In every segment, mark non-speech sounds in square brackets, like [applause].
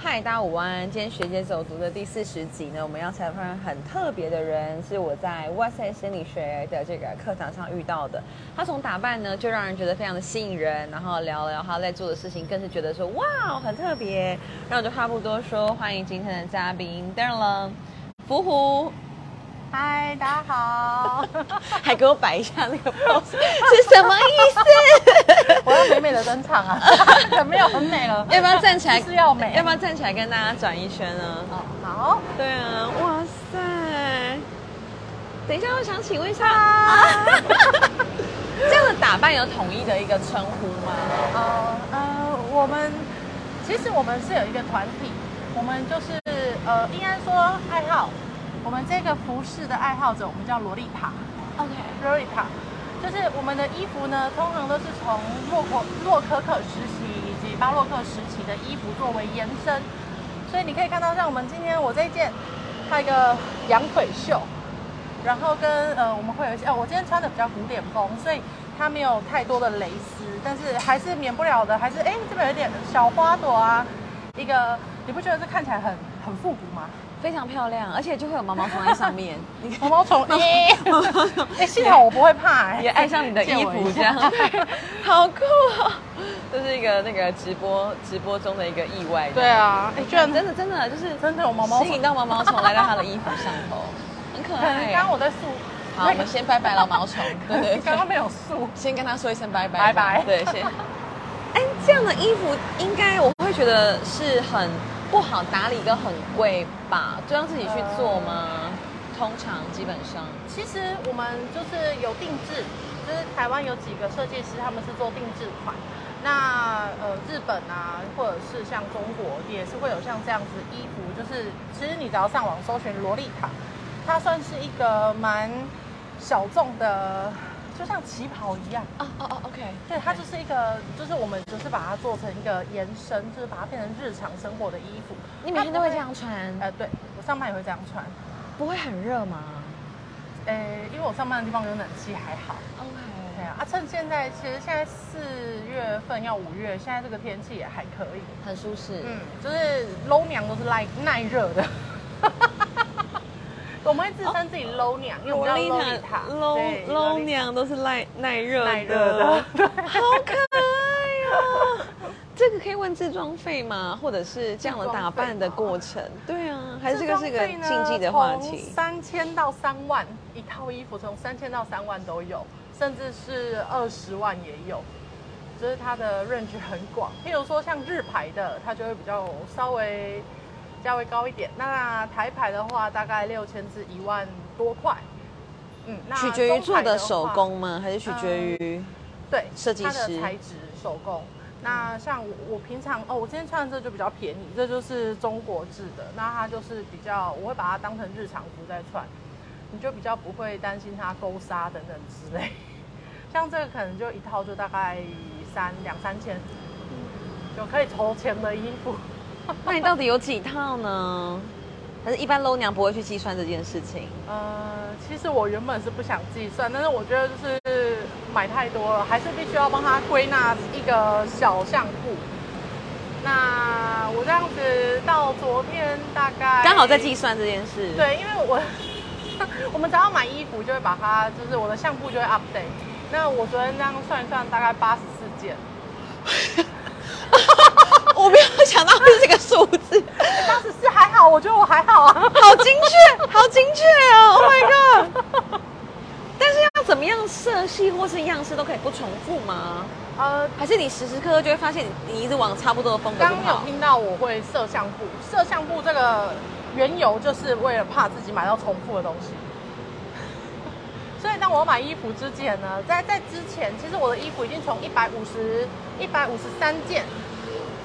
嗨，大家午安！今天学姐走读的第四十集呢，我们要采访很特别的人，是我在哇塞心理学的这个课堂上遇到的。他从打扮呢就让人觉得非常的吸引人，然后聊聊他在做的事情，更是觉得说哇很特别。那我就话不多说，欢迎今天的嘉宾，当然了，[laughs] 伏虎。嗨，大家好，[laughs] 还给我摆一下那个 pose，[laughs] 是什么意思？[laughs] 我要美美的登场啊！没有很美了，要不要站起来？是要美，要不要站起来跟大家转一圈呢？哦，好。对啊，哇塞！等一下，我想请问一下，这样的打扮有统一的一个称呼吗？呃呃，我们其实我们是有一个团体，我们就是呃，应该说爱好。我们这个服饰的爱好者，我们叫洛丽塔。OK，洛丽塔，就是我们的衣服呢，通常都是从洛可洛可可时期以及巴洛克时期的衣服作为延伸。所以你可以看到，像我们今天我这一件，它一个羊腿袖，然后跟呃，我们会有一些，哦，我今天穿的比较古典风，所以它没有太多的蕾丝，但是还是免不了的，还是哎这边有点小花朵啊，一个你不觉得这看起来很很复古吗？非常漂亮，而且就会有毛毛虫在上面。[laughs] [laughs] 毛毛虫，哎，幸好我不会怕，也爱上你的衣服这样，[laughs] 好酷哦！这是一个那个直播直播中的一个意外。对啊，哎，居然真的真的就是真的有毛毛吸引到毛毛虫来到他的衣服上头，很可爱。刚刚我在素，好，我们先拜拜了毛虫。对对，刚刚没有素，先跟他说一声拜拜。拜拜。对，先。哎，这样的衣服应该我会觉得是很。不好打理跟很贵吧？就让自己去做吗？通常基本上，其实我们就是有定制，就是台湾有几个设计师，他们是做定制款。那呃，日本啊，或者是像中国，也是会有像这样子衣服。就是其实你只要上网搜寻洛丽塔，它算是一个蛮小众的。就像旗袍一样哦哦哦，OK，对，它就是一个，就是我们就是把它做成一个延伸，就是把它变成日常生活的衣服。你每天都会这样穿？呃，对我上班也会这样穿。不会很热吗？呃，因为我上班的地方有冷气，还好。OK，对啊。啊，趁现在，其实现在四月份要五月，现在这个天气也还可以，很舒适。嗯，就是 low 娘都是耐耐热的。我们会自称自己 low 娘，因为我们叫洛丽塔，low low 娘都是耐耐热的，[laughs] 好可爱啊！[laughs] 这个可以问自装费吗？或者是这样的打扮的过程？对啊，还是这个是一个禁忌的话题？三千到三万一套衣服，从三千到三万都有，甚至是二十万也有，就是它的 range 很广。譬如说像日牌的，它就会比较稍微。价位高一点，那台牌的话大概六千至一万多块，嗯，那取决于做的手工吗？还是取决于对设计师材质手工？那像我我平常哦，我今天穿的这就比较便宜，这就是中国制的，那它就是比较我会把它当成日常服在穿，你就比较不会担心它勾纱等等之类。[laughs] 像这个可能就一套就大概三两三千，就可以筹钱的衣服。[laughs] 那你到底有几套呢？还是一般 low 娘不会去计算这件事情？呃，其实我原本是不想计算，但是我觉得就是买太多了，还是必须要帮他归纳一个小项目。那我这样子到昨天大概刚好在计算这件事。对，因为我 [laughs] 我们只要买衣服就会把它，就是我的相簿就会 update。那我昨天这样算一算，大概八十四件。[laughs] 我没有想到是这个数字，当时是还好，我觉得我还好啊，好精确，好精确哦，Oh my god！但是要怎么样色系或是样式都可以不重复吗？呃，还是你时时刻刻就会发现你一直往差不多的风格刚有听到我会摄像布，摄像布这个缘由就是为了怕自己买到重复的东西。[laughs] 所以当我买衣服之前呢，在在之前，其实我的衣服已经从一百五十一百五十三件。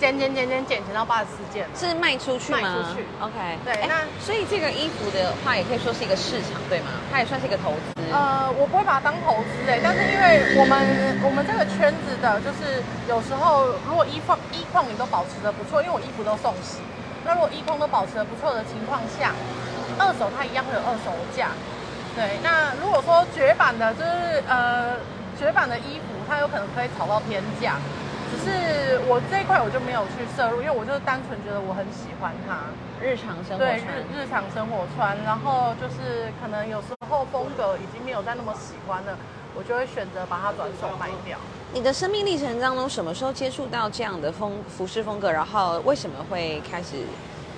减减减减减减到八十四件，是卖出去吗？卖出去，OK。对，那所以这个衣服的话，也可以说是一个市场，对吗？它也算是一个投资。呃，我不会把它当投资诶，但是因为我们我们这个圈子的，就是有时候如果衣放衣况你都保持的不错，因为我衣服都送洗，那如果衣况都保持的不错的情况下，二手它一样会有二手价。对，那如果说绝版的，就是呃绝版的衣服，它有可能可以炒到天价。只是我这一块我就没有去摄入，因为我就是单纯觉得我很喜欢它。日常生活对穿日日常生活穿，然后就是可能有时候风格已经没有再那么喜欢了，我就会选择把它转手卖掉。你的生命历程当中，什么时候接触到这样的风服饰风格？然后为什么会开始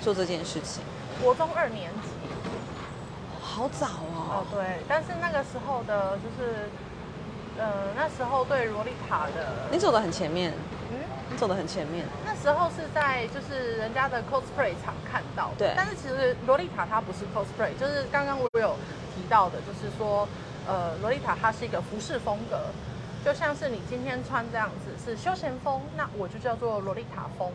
做这件事情？国中二年级，好早哦哦，对，但是那个时候的就是，呃，那时候对洛丽塔的，你走的很前面，嗯，你走的很前面。那时候是在就是人家的 cosplay 场看到，对但是其实洛丽塔它不是 cosplay，就是刚刚我有提到的，就是说，呃，洛丽塔它是一个服饰风格，就像是你今天穿这样子是休闲风，那我就叫做洛丽塔风。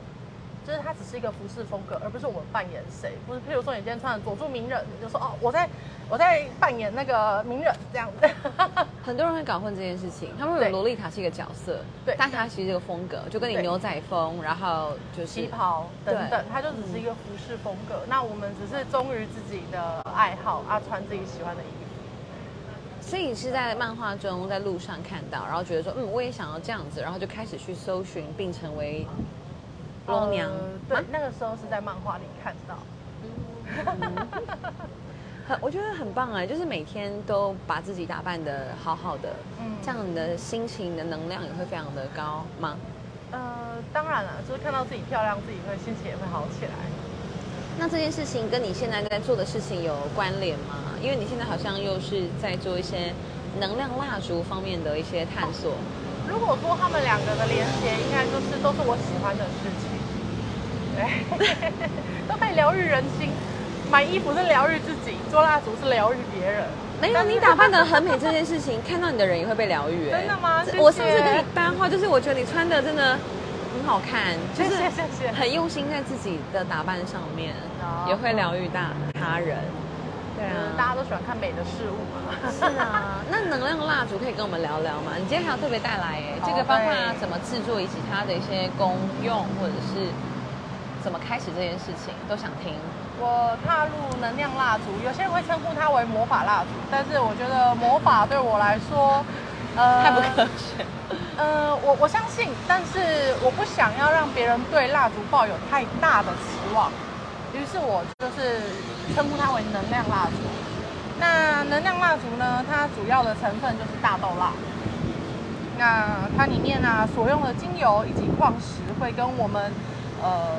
就是它只是一个服饰风格，而不是我们扮演谁。不是，譬如说你今天穿的佐助名人，你就说哦，我在我在扮演那个名人这样子。[laughs] 很多人会搞混这件事情，他们以为对洛丽塔是一个角色，对但它其实是个风格，就跟你牛仔风，然后就是旗袍等等，它就只是一个服饰风格。那我们只是忠于自己的爱好啊，穿自己喜欢的衣服。所以你是在漫画中在路上看到，然后觉得说，嗯，我也想要这样子，然后就开始去搜寻，并成为罗娘。呃对，那个时候是在漫画里看到。很，[laughs] 我觉得很棒哎，就是每天都把自己打扮的好好的，嗯这样你的心情的能量也会非常的高吗？呃，当然了，就是看到自己漂亮，自己会心情也会好起来。那这件事情跟你现在在做的事情有关联吗？因为你现在好像又是在做一些能量蜡烛方面的一些探索。如果说他们两个的连接，应该就是都是我喜欢的事情，对，[laughs] 都可以疗愈人心。买衣服是疗愈自己，做蜡烛是疗愈别人。没有，你打扮的很美这件事情，看到你的人也会被疗愈。哎真的吗谢谢我上次跟你搭话，就是我觉得你穿的真的很好看，就是很用心在自己的打扮上面，哦也会疗愈大他人。对啊，大啊，家都喜欢看美的事物嘛。是啊。那能量蜡烛可以跟我们聊聊吗？你今天还有特别带来哎，好这个包括会怎么制作以及它的一些功用，或者是怎么开始这件事情，都想听。我踏入能量蜡烛，有些人会称呼它为魔法蜡烛，但是我觉得魔法对我来说，呃太不科学。呃，我我相信，但是我不想要让别人对蜡烛抱有太大的期望，于是我就是称呼它为能量蜡烛。那能量蜡烛呢，它主要的成分就是大豆蜡。那它里面呢、所用的精油以及矿石会跟我们，呃，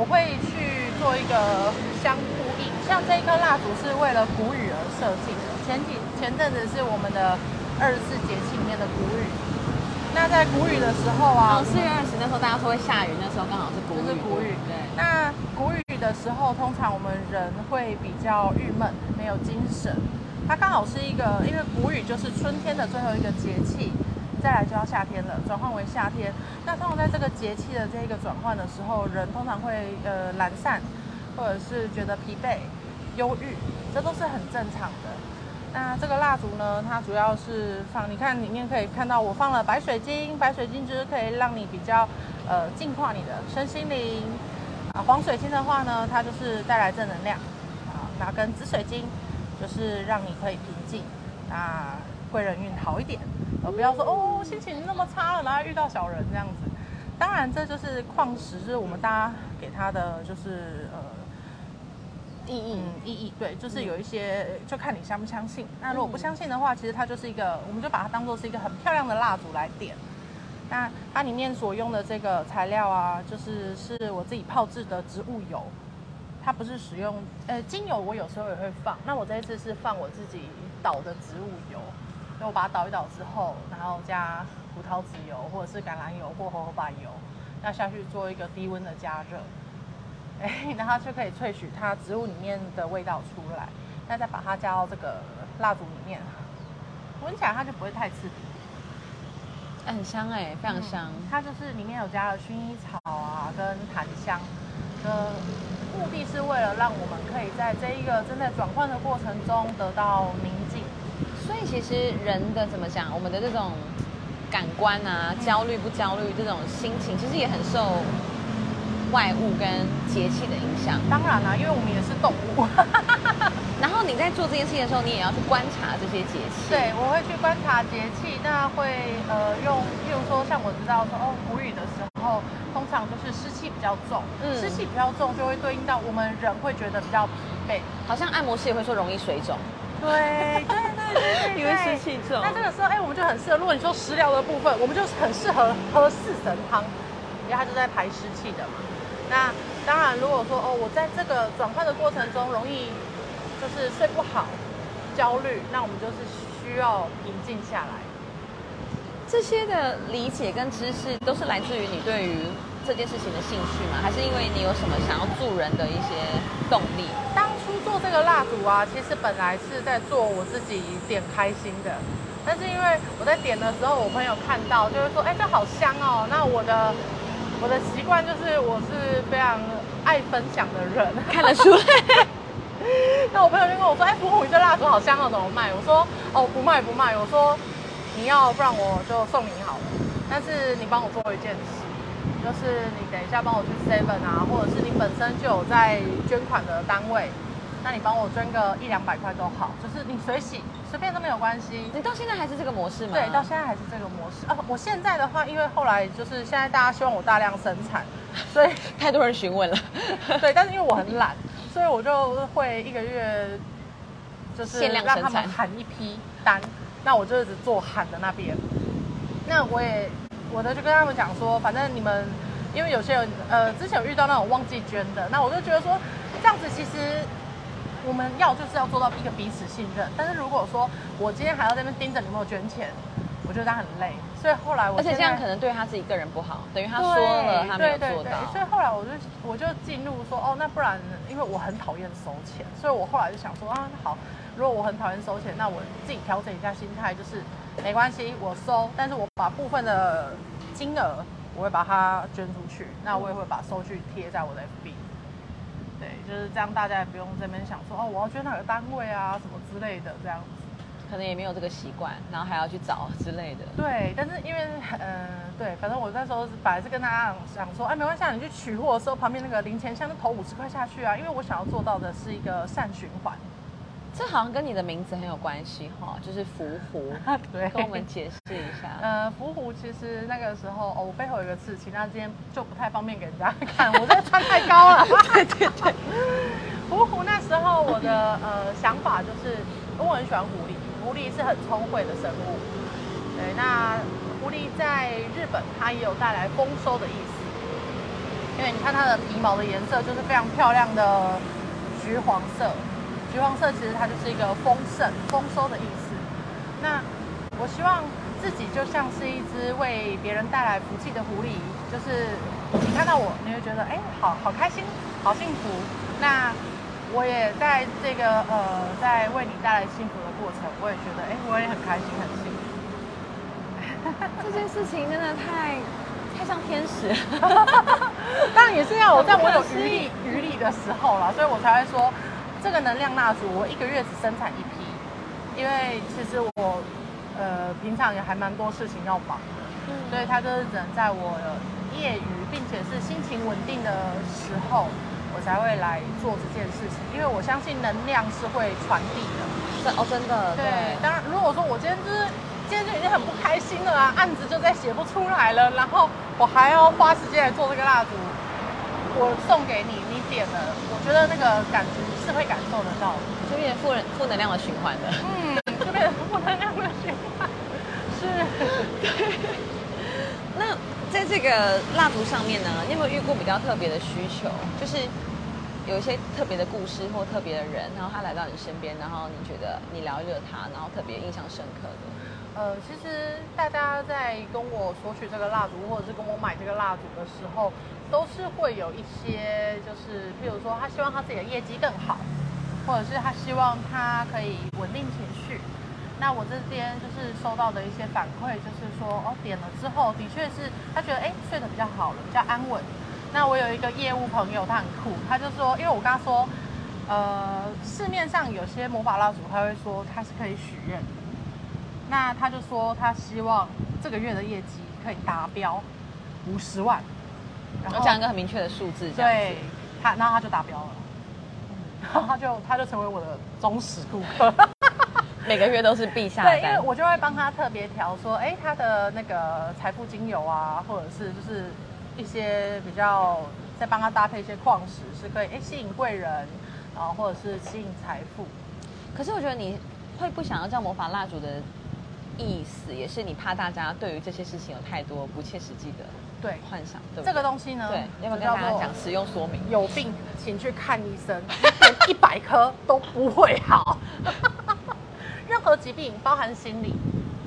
我会去做一个相呼应。像这一颗蜡烛是为了谷雨而设计的，前几前阵子是我们的二十四节气里面的谷雨。那在谷雨的时候啊，哦，四月二十那时候大家说会下雨，那时候刚好是谷雨。就是谷雨对。那谷雨的时候，通常我们人会比较郁闷，没有精神。它刚好是一个，因为谷雨就是春天的最后一个节气，再来就要夏天了，转换为夏天。那通常在这个节气的这个转换的时候，人通常会呃懒散，或者是觉得疲惫、忧郁，这都是很正常的。那这个蜡烛呢，它主要是放，你看里面可以看到我放了白水晶，白水晶就是可以让你比较呃净化你的身心灵。啊，黄水晶的话呢，它就是带来正能量啊，那跟紫水晶就是让你可以平静，那贵人运好一点，呃，不要说哦心情那么差了，然后遇到小人这样子。当然，这就是矿石，就是我们大家给它的就是呃意义，意义对，就是有一些就看你相不相信。那如果不相信的话，其实它就是一个，我们就把它当做是一个很漂亮的蜡烛来点。那它里面所用的这个材料啊，就是是我自己泡制的植物油，它不是使用呃精油，我有时候也会放。那我这一次是放我自己倒的植物油，所以我把它倒一倒之后，然后加葡萄籽油或者是橄榄油或荷荷巴油，那下去做一个低温的加热。[laughs] 哎，然后就可以萃取它植物里面的味道出来，那再把它加到这个蜡烛里面，闻起来它就不会太刺鼻。哎很香哎，非常香。嗯它就是里面有加了薰衣草啊，跟檀香，的目的是为了让我们可以在这一个正在转换的过程中得到宁静。所以其实人的怎么讲，我们的这种感官啊，焦虑不焦虑这种心情，其实也很受外物跟节气的影响。当然啦、因为我们也是动物，[laughs] [laughs] 然后你在做这件事情的时候，你也要去观察这些节气。对，我会去观察节气，那会呃用，譬如说像我知道说哦，谷雨的时候，通常就是湿气比较重，嗯湿气比较重就会对应到我们人会觉得比较疲惫。好像按摩师也会说容易水肿，对 [laughs] 因为湿气重那这个时候，哎，我们就很适合。如果你说食疗的部分，我们就很适合喝四神汤，因为它就在排湿气的嘛。那当然，如果说哦，我在这个转换的过程中容易就是睡不好、焦虑，那我们就是需要平静下来。这些的理解跟知识都是来自于你对于这件事情的兴趣吗？还是因为你有什么想要助人的一些动力？做这个蜡烛啊，其实本来是在做我自己点开心的，但是因为我在点的时候，我朋友看到就会说，哎、这好香哦。那我的我的习惯就是我是非常爱分享的人，看得出来，[laughs] 那我朋友就跟我说，哎、福虎，你这蜡烛好香哦，怎么卖？我说，哦，不卖不卖。我说，你要不然我就送你好了，但是你帮我做一件事。就是你等一下帮我去 Seven 啊，或者是你本身就有在捐款的单位，那你帮我捐个一两百块都好，就是你随洗随便都没有关系。你到现在还是这个模式吗？对，到现在还是这个模式啊。我现在的话，因为后来就是现在大家希望我大量生产，[laughs] 所以太多人询问了。[laughs] 对，但是因为我很懒，所以我就会一个月就是限量让他们喊一批单，那我就一直做喊的那边。那我也我的就跟他们讲说，反正你们因为有些人呃之前有遇到那种忘记捐的，那我就觉得说这样子其实。我们要就是要做到一个彼此信任，但是如果说我今天还要在那边盯着你有没有捐钱，我觉得他很累，所以后来我而且这样可能对他自己个人不好，等于他说了他没有对对对做到。所以后来我就我就进入说，哦，那不然因为我很讨厌收钱，所以我后来就想说啊，好，如果我很讨厌收钱，那我自己调整一下心态，就是没关系，我收，但是我把部分的金额我会把它捐出去，那我也会把收据贴在我的 FB。对，就是这样，大家也不用这边想说哦，我要捐哪个单位啊，什么之类的，这样子。可能也没有这个习惯，然后还要去找之类的。对，但是因为呃，对，反正我那时候是本来是跟大家想说，哎，没关系，啊，你去取货的时候，旁边那个零钱箱就投五十块下去啊，因为我想要做到的是一个善循环。这好像跟你的名字很有关系哈，就是伏狐。[laughs] 对跟我们解释一下。呃，伏虎其实那个时候哦，我背后有一个刺青，那今天就不太方便给人家看，我这个穿太高了。对 [laughs] 对对。伏虎那时候我的呃想法就是，我很喜欢狐狸，狐狸是很聪慧的生物。对，那狐狸在日本它也有带来丰收的意思，因为你看它的皮毛的颜色就是非常漂亮的橘黄色，橘黄色其实它就是一个丰盛、丰收的意思。那我希望自己就像是一只为别人带来福气的狐狸，就是你看到我，你会觉得哎，好好开心，好幸福。那我也在这个呃，在为你带来幸福的过程，我也觉得哎，我也很开心，很幸福。这件事情真的太太像天使。[laughs] 当然也是要我在我有余力余力的时候啦，所以我才会说，这个能量蜡烛我一个月只生产一批，因为其实我呃平常也还蛮多事情要忙的，所以它就是只能在我业余并且是心情稳定的时候，我才会来做这件事情，因为我相信能量是会传递的。真哦，真的对，当然，如果说我今天就是今天就已经很不开心了啊，案子就在写不出来了，然后我还要花时间来做这个蜡烛，我送给你，你点了，我觉得那个感觉是会感受得到的，就变成负能负能量的循环了。嗯，就变成负能量的循环，是，[laughs] 那在这个蜡烛上面呢，你有没有遇过比较特别的需求？就是有一些特别的故事或特别的人，然后他来到你身边，然后你觉得你疗愈了他，然后特别印象深刻的。呃，其实大家在跟我索取这个蜡烛，或者是跟我买这个蜡烛的时候，都是会有一些，就是譬如说他希望他自己的业绩更好，或者是他希望他可以稳定情绪。那我这边就是收到的一些反馈，就是说哦，点了之后，的确是他觉得哎睡得比较好了，比较安稳。那我有一个业务朋友，他很酷，他就说，因为我跟他说，呃，市面上有些魔法蜡烛，他会说他是可以许愿的。那他就说他希望这个月的业绩可以达标五十万，然我讲一个很明确的数字，这样对他，然后他就达标了。然后他就他就成为我的忠实顾客。[laughs] 每个月都是必下 [laughs] 对，因为。我就会帮他特别调说，哎，他的那个财富精油啊，或者是就是一些比较再帮他搭配一些矿石，是可以哎吸引贵人，然后或者是吸引财富。可是我觉得你会不想要叫魔法蜡烛的意思，也是你怕大家对于这些事情有太多不切实际的对，幻想，对？这个东西呢，对，要不要跟大家讲使用说明？有病请去看医生，一百颗都不会好。[laughs] 任何疾病，包含心理，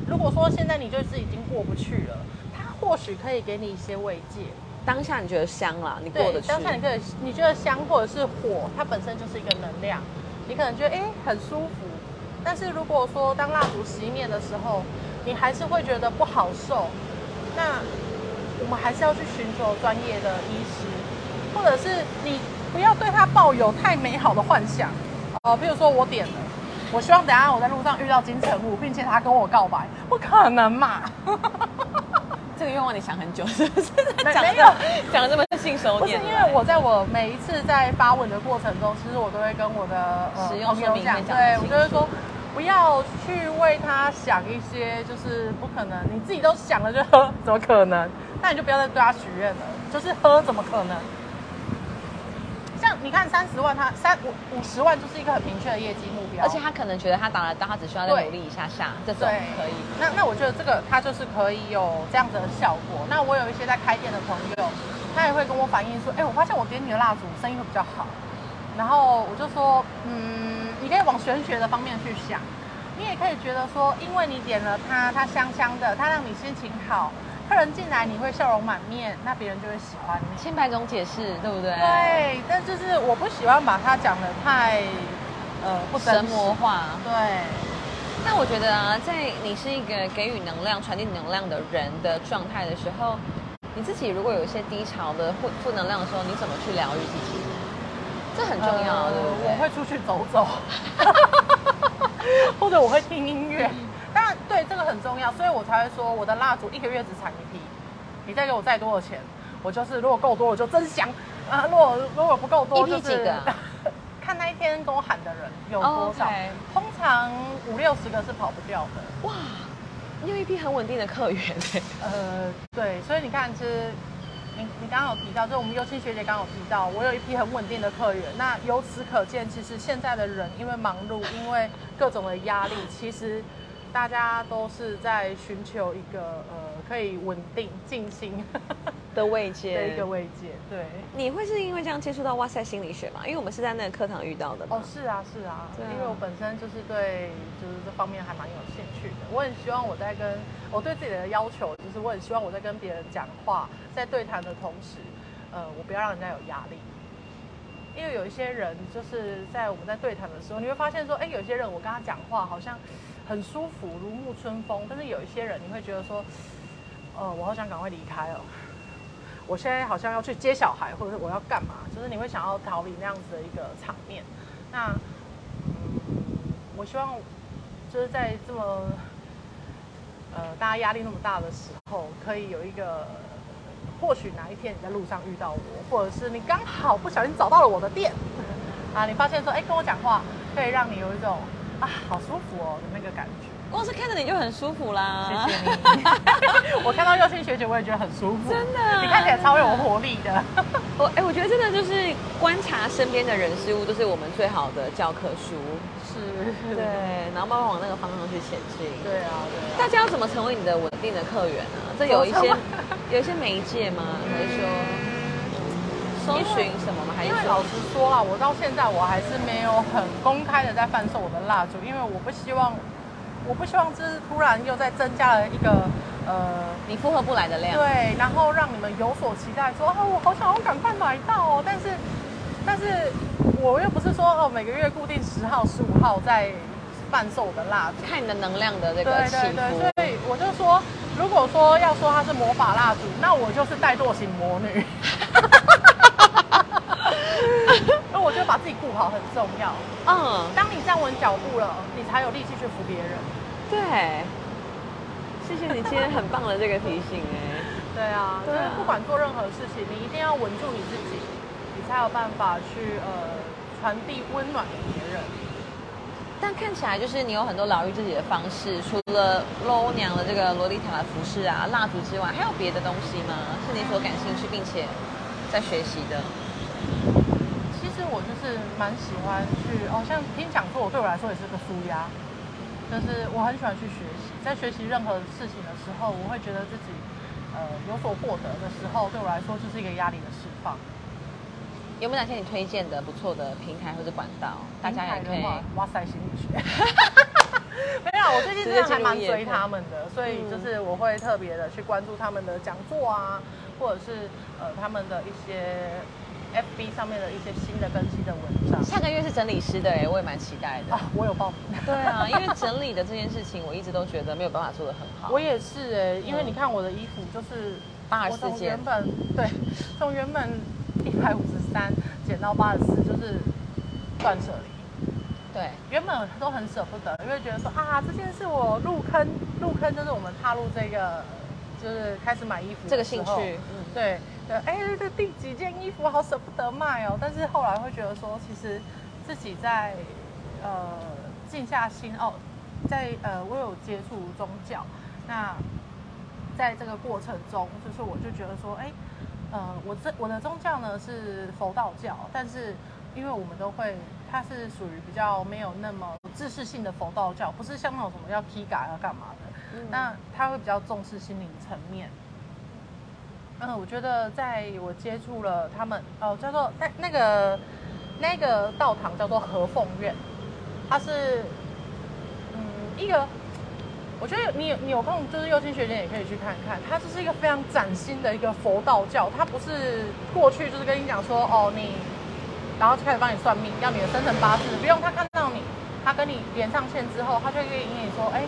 如果说现在你就是已经过不去了，它或许可以给你一些慰藉。当下你觉得香了，你过得，去。当下你可以，你觉得香或者是火，它本身就是一个能量，你可能觉得哎、诶很舒服，但是如果说当蜡烛熄灭的时候，你还是会觉得不好受，那我们还是要去寻求专业的医师，或者是你不要对它抱有太美好的幻想。哦、比如说我点了，我希望等下我在路上遇到金城武，并且他跟我告白，不可能嘛？[laughs] 这个愿望你想很久，是不是？没讲没有的讲的这么信手不是因。为我在我每一次在发文的过程中，其实我都会跟我的呃使用朋友讲对我就会说，不要去为他想一些就是不可能，你自己都想了就喝，怎么可能？那你就不要再对他许愿了，就是喝怎么可能？像你看三十万他，三五五十万就是一个很明确的业绩目标，而且他可能觉得他达得到，他只需要再努力一下下，这种，可以。那那我觉得这个他就是可以有这样子的效果。那我有一些在开店的朋友，他也会跟我反映说，哎、我发现我点你的蜡烛生意会比较好。然后我就说，嗯，你可以往玄学的方面去想，你也可以觉得说，因为你点了它，它香香的，它让你心情好，客人进来你会笑容满面，那别人就会喜欢你。千百种解释，对不对？对，但就是我不喜欢把它讲的太呃不真神魔化。对。那我觉得啊，在你是一个给予能量、传递能量的人的状态的时候，你自己如果有一些低潮的负负能量的时候，你怎么去疗愈自己？这很重要，呃对不对？我会出去走走，[laughs] 或者我会听音乐。当然，对这个很重要，所以我才会说我的蜡烛一个月只产一批。你再给我再多的钱，我就是如果够多我就真香啊，如果如果不够多，一批就是几个啊 [laughs] 看那一天跟我喊的人有多少通常五六十个是跑不掉的。哇，你有一批很稳定的客源欸呃，对，所以你看，其实你你刚刚有提到，就我们优青学姐刚刚有提到，我有一批很稳定的客源。那由此可见，其实现在的人因为忙碌，因为各种的压力，其实大家都是在寻求一个呃可以稳定、静心的慰藉的藉一个慰藉。对，你会是因为这样接触到哇塞心理学吗？因为我们是在那个课堂遇到的。哦，是啊，是啊，啊因为我本身就是对就是这方面还蛮有兴趣的。我很希望我在跟我对自己的要求，就是我很希望我在跟别人讲话，在对谈的同时，呃，我不要让人家有压力。因为有一些人就是在我们在对谈的时候，你会发现说，哎，有些人我跟他讲话好像很舒服，如沐春风，但是有一些人你会觉得说，呃，我好想赶快离开哦。我现在好像要去接小孩，或者是我要干嘛？就是你会想要逃离那样子的一个场面。那，我希望就是在这么呃大家压力那么大的时候，可以有一个，或许哪一天你在路上遇到我，或者是你刚好不小心找到了我的店，啊，你发现说，哎，跟我讲话可以让你有一种啊好舒服哦的那个感觉。光是看着你就很舒服啦。谢谢你。[laughs] 我看到幼青学姐，我也觉得很舒服。真的你看起来超有活力的。我哎、我觉得真的就是观察身边的人事物，都是我们最好的教科书。是，对，然后慢慢往那个方向去前进。对啊，对啊。大家要怎么成为你的稳定的客源呢、这有一些 [laughs] 有一些媒介吗？还是说搜寻什么吗？还是说因为老实说啊，我到现在我还是没有很公开的在贩售我的蜡烛，因为我不希望，我不希望就是突然又再增加了一个呃。你负荷不来的量？对，然后让你们有所期待，说啊，我好想要赶快买到哦。但是，但是我又不是说哦，每个月固定十号、十五号在贩售我的蜡烛。看你的能量的这个起对对对，所以我就说，如果说要说它是魔法蜡烛，那我就是怠惰型魔女。[laughs] 那我觉得把自己顾好很重要。嗯，当你站稳脚步了，你才有力气去扶别人。对。谢谢你今天很棒的这个提醒哎。[laughs] 对啊，对啊就是不管做任何事情，你一定要稳住你自己，你才有办法去呃传递温暖给别人。但看起来就是你有很多疗愈自己的方式，除了欧娘的这个洛丽塔的服饰啊、蜡烛之外，还有别的东西吗？是你所感兴趣并且在学习的？就是蛮喜欢去，哦，像听讲座，对我来说也是个舒压。就是我很喜欢去学习，在学习任何事情的时候，我会觉得自己呃有所获得的时候，对我来说就是一个压力的释放。有没有哪些你推荐的不错的平台或者管道？大家也可以。哇塞，心理学。[laughs] 没有，我最近真的还蛮追他们的，所以就是我会特别的去关注他们的讲座啊，或者是呃他们的一些 FB 上面的一些新的更新的文章。下个月是整理师的哎，我也蛮期待的。啊，我有报名。对啊，因为整理的这件事情，我一直都觉得没有办法做得很好。我也是哎，因为你看我的衣服就是八十四件，原本对，从原本。一百五十三减到八十四，就是断舍离。对，原本都很舍不得，因为觉得说啊，这件事我入坑，入坑就是我们踏入这个，就是开始买衣服这个兴趣。嗯，对对，哎，这第几件衣服好舍不得卖哦。但是后来会觉得说，其实自己在呃静下心哦，在呃我有接触宗教，那在这个过程中，就是我就觉得说，哎。呃，我这我的宗教呢是佛道教，但是因为我们都会，它是属于比较没有那么知识性的佛道教，不是像那种什么要批改要干嘛的，那他会比较重视心灵层面。嗯，我觉得在我接触了他们，哦，叫做那那个那个道堂叫做和凤院，它是嗯一个。我觉得你你有空就是幼青学姐也可以去看看，它就是一个非常崭新的一个佛道教，它不是过去就是跟你讲说哦你，然后就开始帮你算命，要你的生辰八字，不用他看到你，他跟你连上线之后，他就可以跟你说，哎，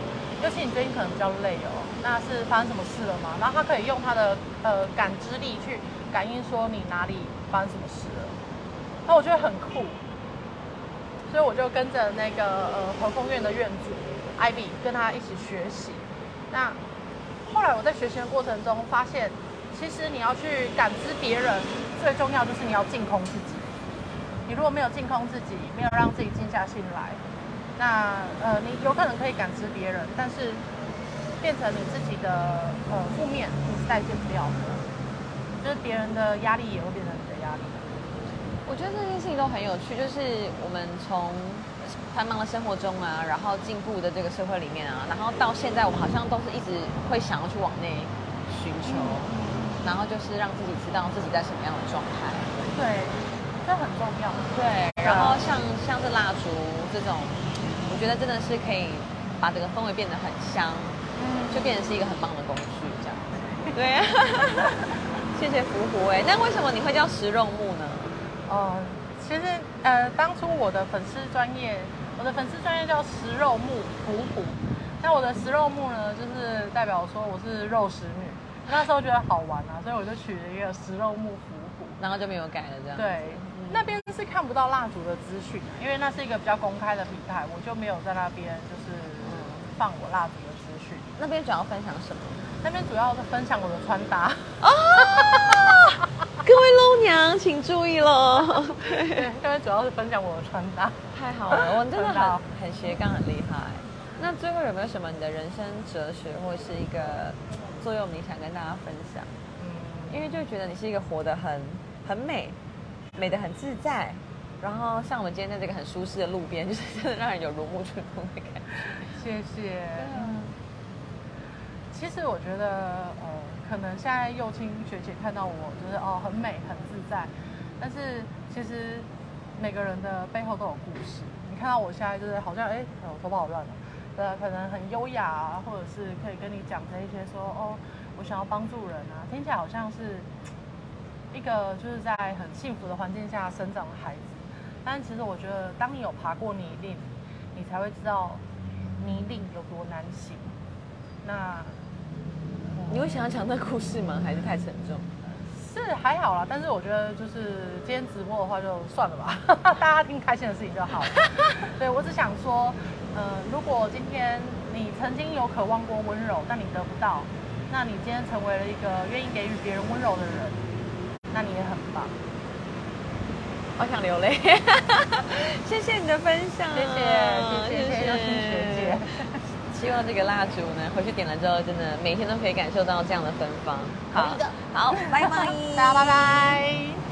尤其你最近可能比较累哦，那是发生什么事了吗？然后他可以用他的呃感知力去感应说你哪里发生什么事了，那我觉得很酷，所以我就跟着那个呃和风院的院主。Ivy 跟他一起学习，那后来我在学习的过程中发现，其实你要去感知别人，最重要就是你要净空自己。你如果没有净空自己，没有让自己静下心来，那呃，你有可能可以感知别人，但是变成你自己的呃负面，你是代谢不掉的。就是别人的压力也会变成你的压力。我觉得这件事情都很有趣，就是我们从。繁忙的生活中啊，然后进步的这个社会里面啊，然后到现在，我们好像都是一直会想要去往内寻求，然后就是让自己知道自己在什么样的状态。对，这很重要。对，然后像像是蜡烛这种，我觉得真的是可以把整个氛围变得很香，嗯，就变成是一个很棒的工具，这样。[laughs] 对啊，[laughs] 谢谢福福哎，那为什么你会叫食肉木呢？哦，其实呃，当初我的粉丝专业。我的粉丝专业叫食肉木福福，那我的食肉木呢，就是代表说我是肉食女。那时候觉得好玩啊，所以我就取了一个食肉木福福，然后就没有改了这样。对，那边是看不到蜡烛的资讯，因为那是一个比较公开的平台，我就没有在那边就是放我蜡烛的资讯。那边主要分享什么？那边主要是分享我的穿搭。各位露娘，请注意喽！对，那边主要是分享我的穿搭。太好了，我真的很很斜杠，很厉害。那最后有没有什么你的人生哲学，或是一个座右铭想跟大家分享？嗯，因为就觉得你是一个活得很很美，美的很自在。然后像我们今天在这个很舒适的路边，[laughs] 就是真的让人有如沐春风的感觉。谢谢。其实我觉得，呃，可能现在幼青学姐看到我，就是哦，很美，很自在。但是其实每个人的背后都有故事。你看到我现在就是好像，哎，我头发好乱了，呃，可能很优雅啊，或者是可以跟你讲这一些，说哦，我想要帮助人啊，听起来好像是个就是在很幸福的环境下生长的孩子。但其实我觉得，当你有爬过泥泞，你才会知道泥泞有多难行。那。你会想要讲那故事吗？还是太沉重？是还好啦，但是我觉得就是今天直播的话就算了吧，[laughs] 大家听开心的事情就好了。对我只想说，呃，如果今天你曾经有渴望过温柔，但你得不到，那你今天成为了一个愿意给予别人温柔的人，那你也很棒。我想流泪。[laughs] 谢谢你的分享，谢谢谢谢谢谢学姐。[laughs] 希望这个蜡烛呢，回去点了之后，真的每天都可以感受到这样的芬芳。好的，好，拜拜，[laughs] 大家拜拜。